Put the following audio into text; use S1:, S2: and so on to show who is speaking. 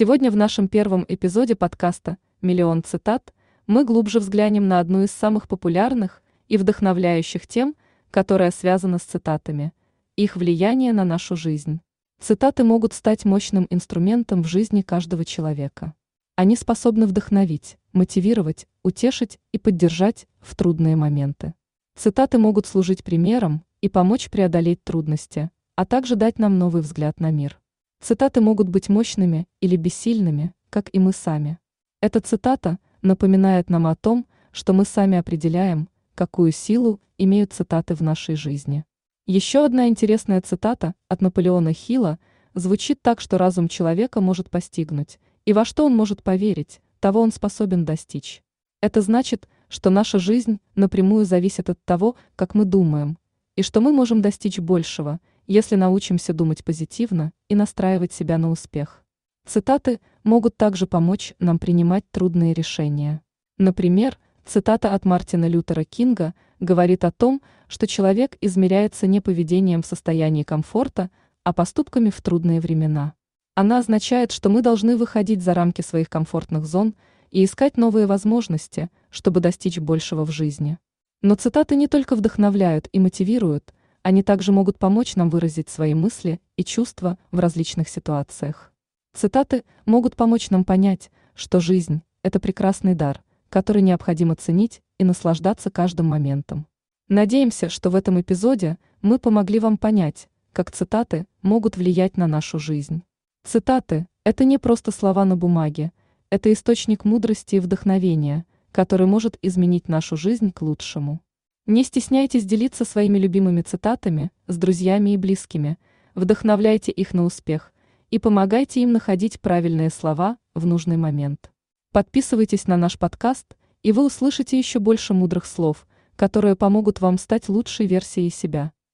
S1: Сегодня в нашем первом эпизоде подкаста «Миллион цитат» мы глубже взглянем на одну из самых популярных и вдохновляющих тем, которая связана с цитатами, их влияние на нашу жизнь. Цитаты могут стать мощным инструментом в жизни каждого человека. Они способны вдохновить, мотивировать, утешить и поддержать в трудные моменты. Цитаты могут служить примером и помочь преодолеть трудности, а также дать нам новый взгляд на мир. Цитаты могут быть мощными или бессильными, как и мы сами. Эта цитата напоминает нам о том, что мы сами определяем, какую силу имеют цитаты в нашей жизни. Еще одна интересная цитата от Наполеона Хилла звучит так, что разум человека может постигнуть, и во что он может поверить, того он способен достичь. Это значит, что наша жизнь напрямую зависит от того, как мы думаем, и что мы можем достичь большего, если научимся думать позитивно и настраивать себя на успех. Цитаты могут также помочь нам принимать трудные решения. Например, цитата от Мартина Лютера Кинга говорит о том, что человек измеряется не поведением в состоянии комфорта, а поступками в трудные времена. Она означает, что мы должны выходить за рамки своих комфортных зон и искать новые возможности, чтобы достичь большего в жизни. Но цитаты не только вдохновляют и мотивируют – они также могут помочь нам выразить свои мысли и чувства в различных ситуациях. Цитаты могут помочь нам понять, что жизнь – это прекрасный дар, который необходимо ценить и наслаждаться каждым моментом. Надеемся, что в этом эпизоде мы помогли вам понять, как цитаты могут влиять на нашу жизнь. Цитаты – это не просто слова на бумаге, это источник мудрости и вдохновения, который может изменить нашу жизнь к лучшему. Не стесняйтесь делиться своими любимыми цитатами с друзьями и близкими, вдохновляйте их на успех и помогайте им находить правильные слова в нужный момент. Подписывайтесь на наш подкаст, и вы услышите еще больше мудрых слов, которые помогут вам стать лучшей версией себя.